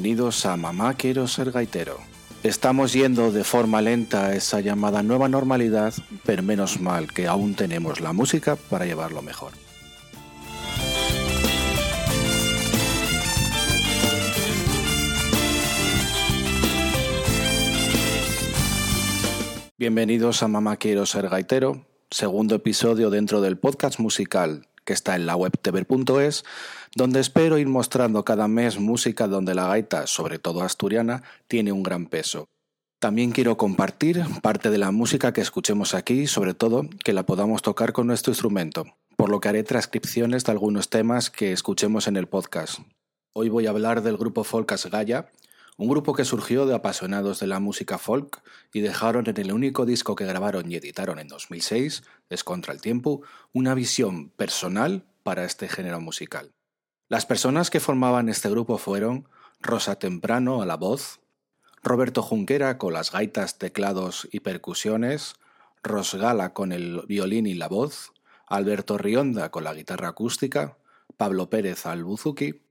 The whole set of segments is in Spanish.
Bienvenidos a Mamá Quiero Ser Gaitero. Estamos yendo de forma lenta a esa llamada nueva normalidad, pero menos mal que aún tenemos la música para llevarlo mejor. Bienvenidos a Mamá Quiero Ser Gaitero, segundo episodio dentro del podcast musical que está en la web tever.es, donde espero ir mostrando cada mes música donde la gaita, sobre todo asturiana, tiene un gran peso. También quiero compartir parte de la música que escuchemos aquí, sobre todo que la podamos tocar con nuestro instrumento, por lo que haré transcripciones de algunos temas que escuchemos en el podcast. Hoy voy a hablar del grupo folk Asgaya, un grupo que surgió de apasionados de la música folk y dejaron en el único disco que grabaron y editaron en 2006, Es contra el tiempo, una visión personal para este género musical. Las personas que formaban este grupo fueron Rosa Temprano a la voz, Roberto Junquera con las gaitas, teclados y percusiones, Rosgala con el violín y la voz, Alberto Rionda con la guitarra acústica, Pablo Pérez al buzuki,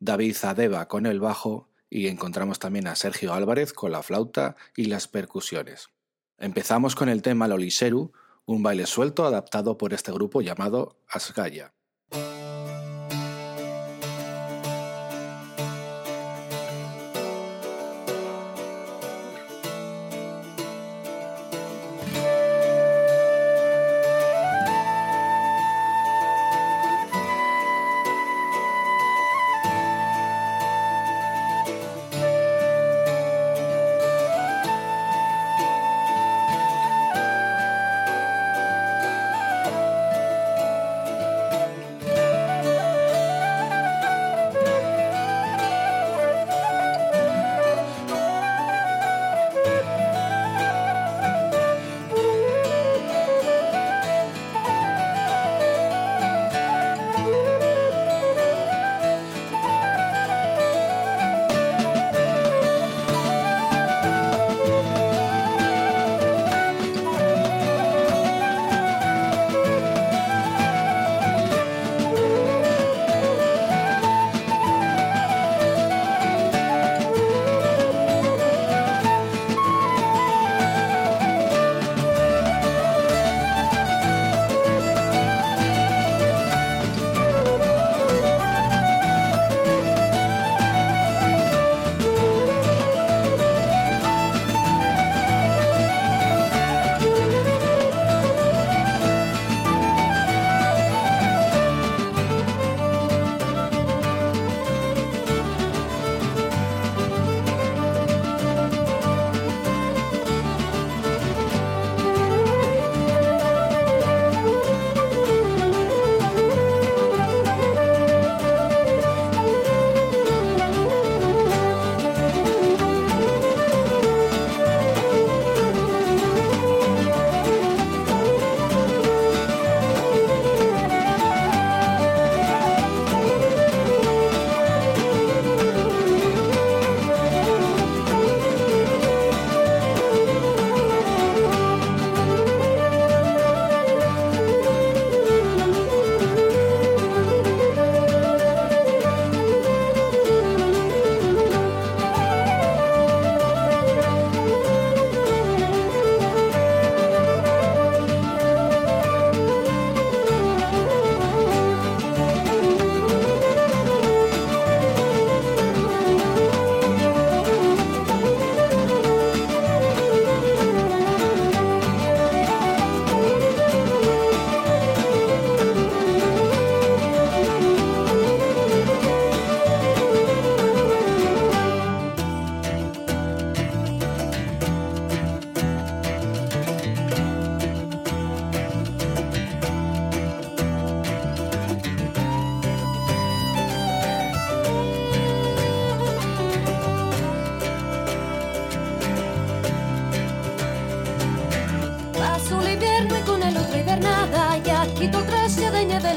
David Zadeva con el bajo y encontramos también a Sergio Álvarez con la flauta y las percusiones. Empezamos con el tema Loliseru, un baile suelto adaptado por este grupo llamado Asgaya.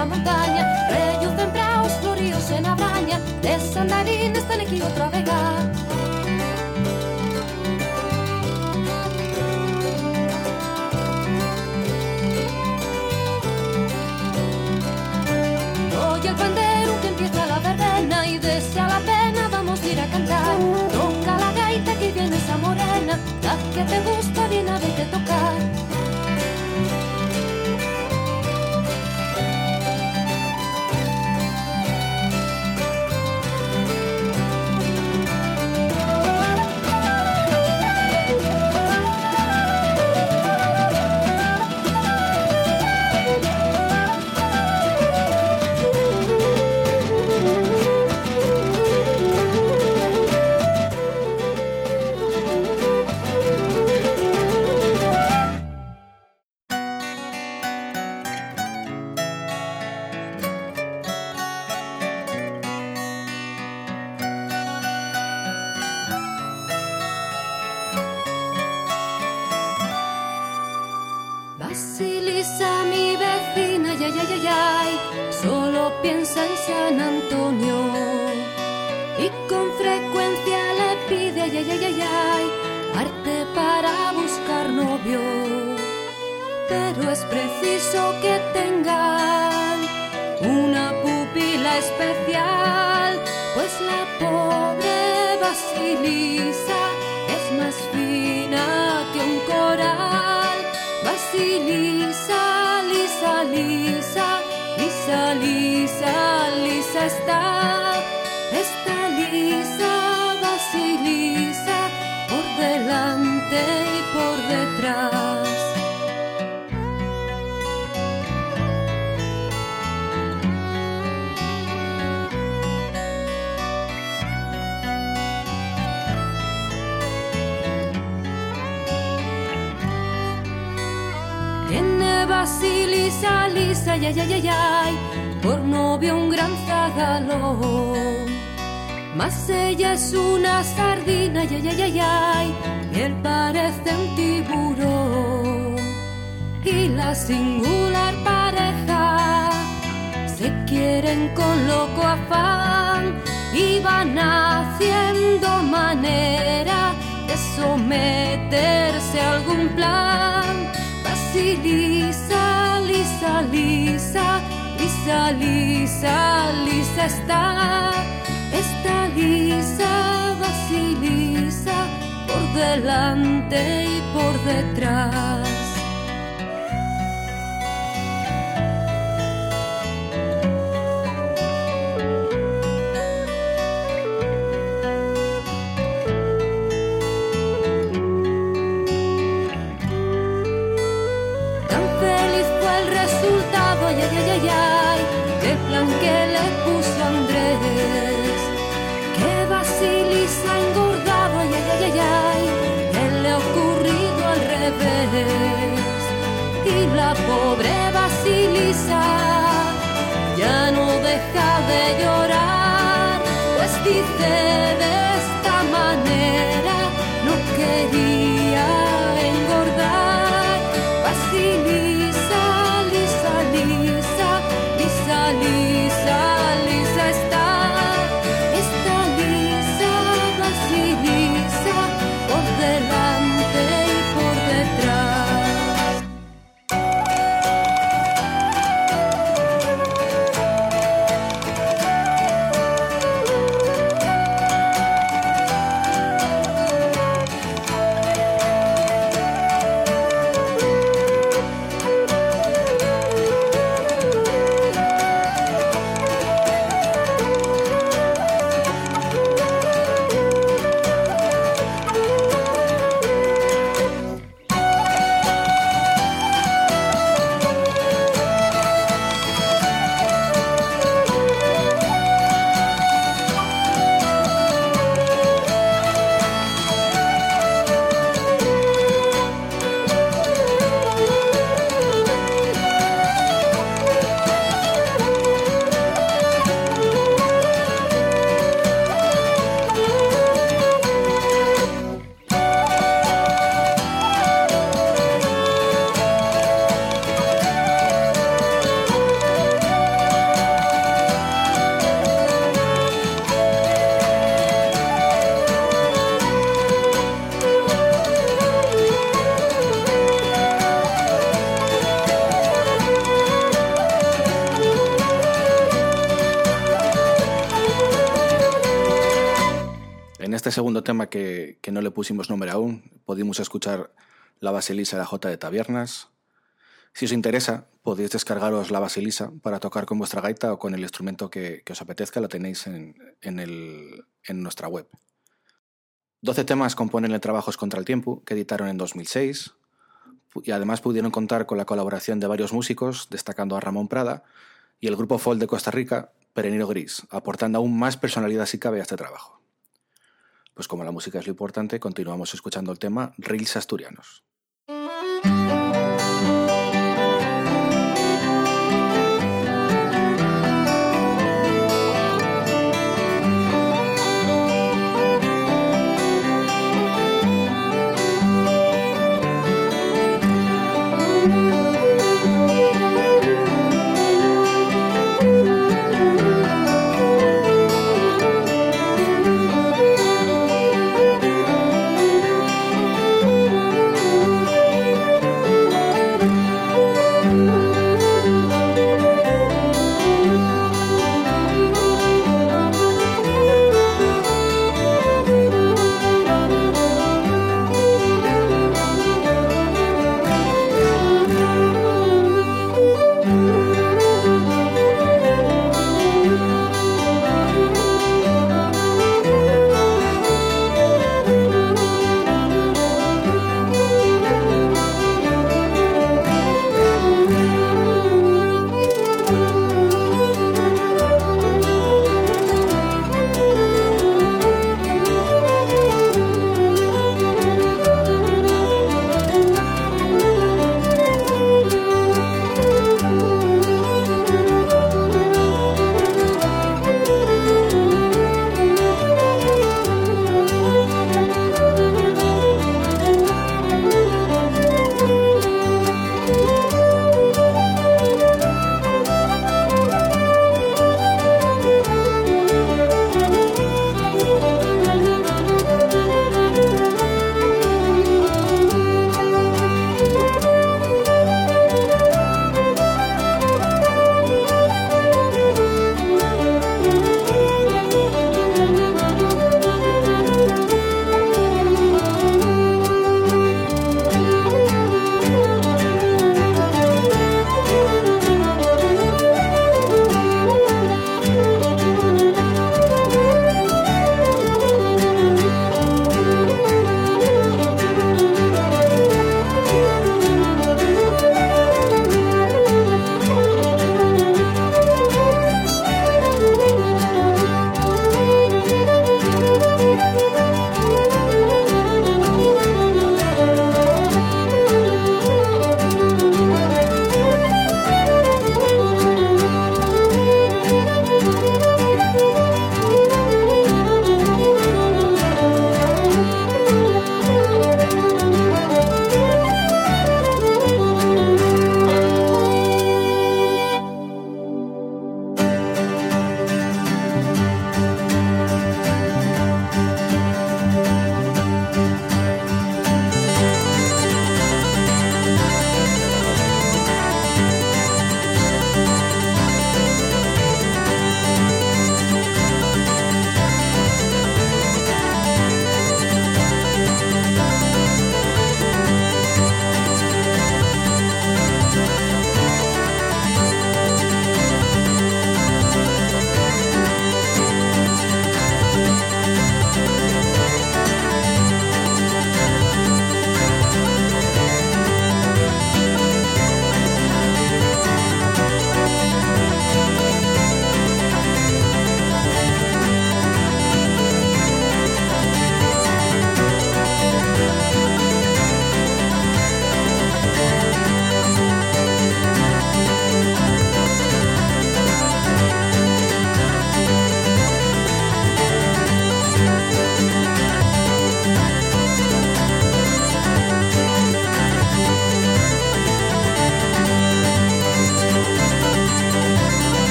na montaña Rellucen praos no ríos e na braña De sandarines tan aquí outra vega ay, ay, ay, ay, ay, por novio un gran zagalón. Mas ella es una sardina, ay, ay, ay, ay, y él parece un tiburón. Y la singular pareja se quieren con loco afán y van haciendo manera de someterse a algún plan. Basilisa Lisa, Lisa, Lisa, Lisa, Lisa está, está Lisa, delante y por detrás. Este segundo tema que, no le pusimos nombre aún, pudimos escuchar la Basilisa de la J de Tabiernas. Si os interesa, podéis descargaros la Basilisa para tocar con vuestra gaita o con el instrumento que, os apetezca, lo tenéis en, nuestra web. 12 temas componen el Trabajos contra el Tiempo, que editaron en 2006, y además pudieron contar con la colaboración de varios músicos, destacando a Ramón Prada y el grupo Folk de Costa Rica, Pereniro Gris, aportando aún más personalidad si cabe a este trabajo. Pues como la música es lo importante, continuamos escuchando el tema Reels Asturianos.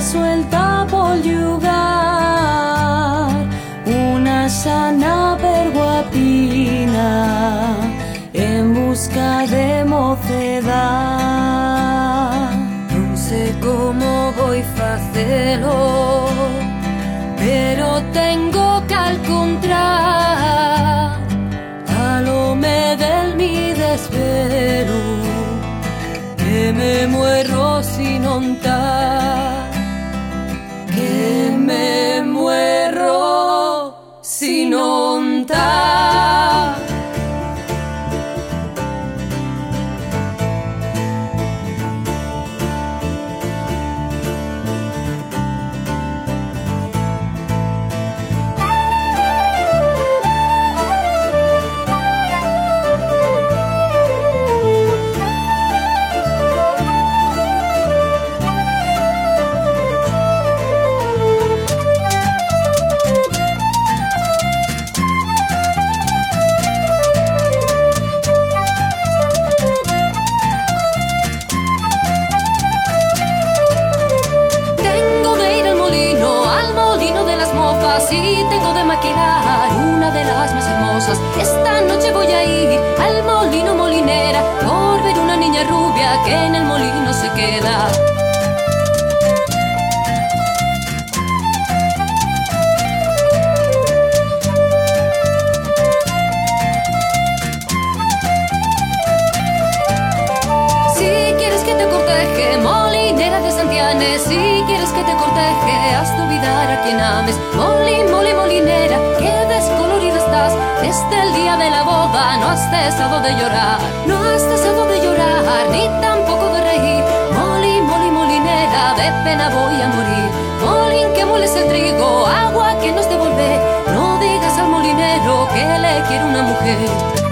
Suelta por lugar, una sana perguapina en busca de mocedad. Moles el trigo, agua que nos devuelve. No digas al molinero que le quiere una mujer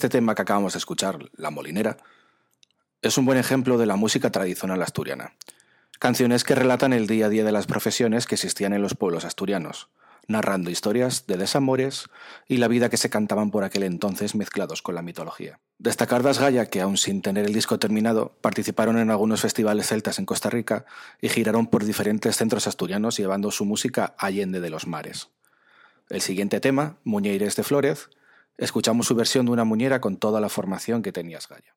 Este tema que acabamos de escuchar, La Molinera, es un buen ejemplo de la música tradicional asturiana. Canciones que relatan el día a día de las profesiones que existían en los pueblos asturianos, narrando historias de desamores y la vida que se cantaban por aquel entonces mezclados con la mitología. Destacar Das Gaya, que aún sin tener el disco terminado, participaron en algunos festivales celtas en Costa Rica y giraron por diferentes centros asturianos llevando su música allende de los mares. El siguiente tema, Muñeires de Flórez, escuchamos su versión de una muñera con toda la formación que tenía Gaya.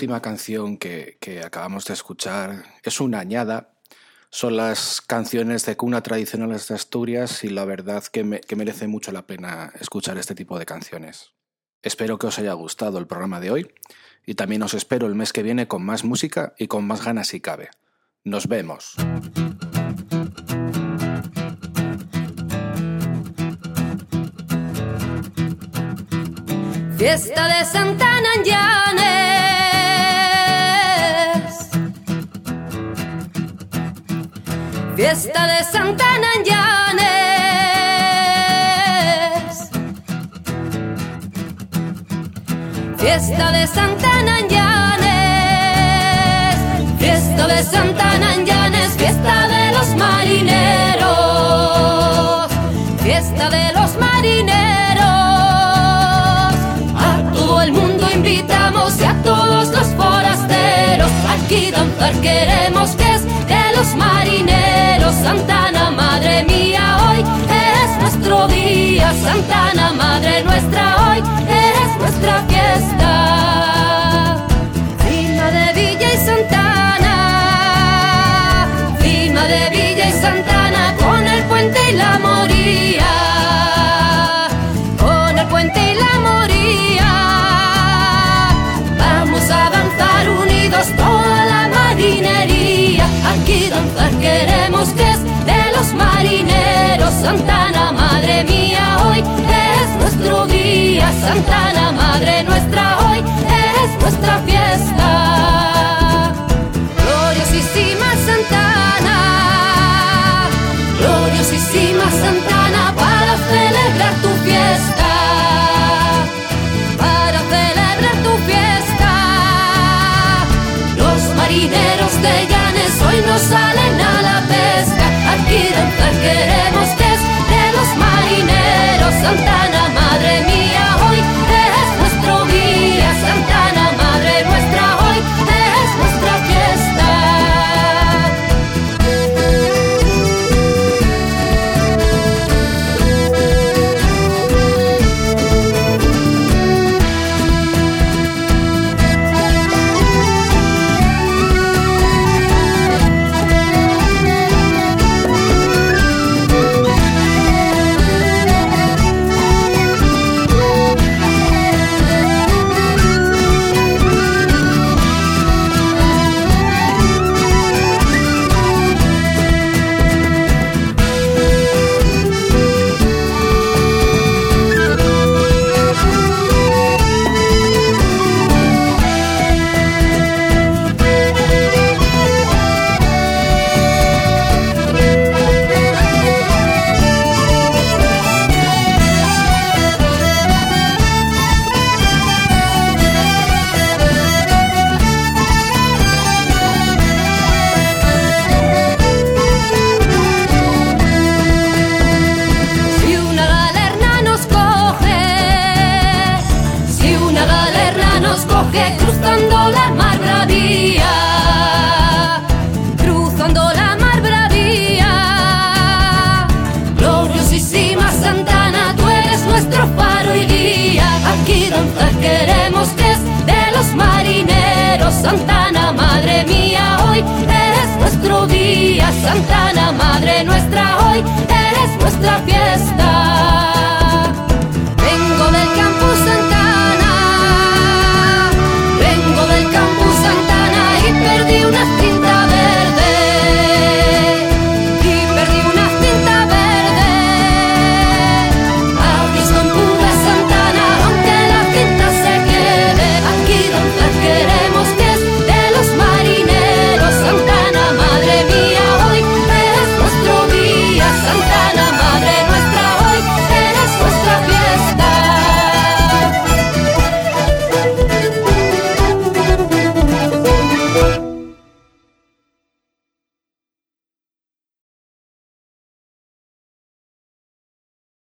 Última canción que, acabamos de escuchar es una añada. Son las canciones de cuna tradicionales de Asturias y la verdad que, que merece mucho la pena escuchar este tipo de canciones. Espero que os haya gustado el programa de hoy y también os espero el mes que viene con más música y con más ganas si cabe. Nos vemos. Fiesta de Santana fiesta de Santana en Llanes. Fiesta de Santana en Llanes. Fiesta de Santana en Llanes. Fiesta de los marineros. Fiesta de los marineros. A todo el mundo invitamos y a todos los forasteros. Aquí danzar queremos marineros. Santana, Madre mía, hoy es nuestro día. Santana, Madre nuestra, hoy es nuestra fiesta. Firma de Villa y Santana, firma de Villa y Santana, con el puente y la moría. Con el puente y la moría. Vamos a danzar unidos toda la marinería. Aquí danzar queremos que marineros, Santana, madre mía, hoy es nuestro día, Santana, madre nuestra, hoy es nuestra fiesta. Gloriosísima Santana, gloriosísima Santana, para celebrar tu fiesta. Llanes hoy no salen a la pesca. Aquí danzar queremos que es de los marineros Santana, hermosísima Santana, tú eres nuestro faro y guía. Aquí danzar queremos que es de los marineros. Santana, madre mía, hoy eres nuestro día. Santana, madre nuestra, hoy eres nuestra fiesta.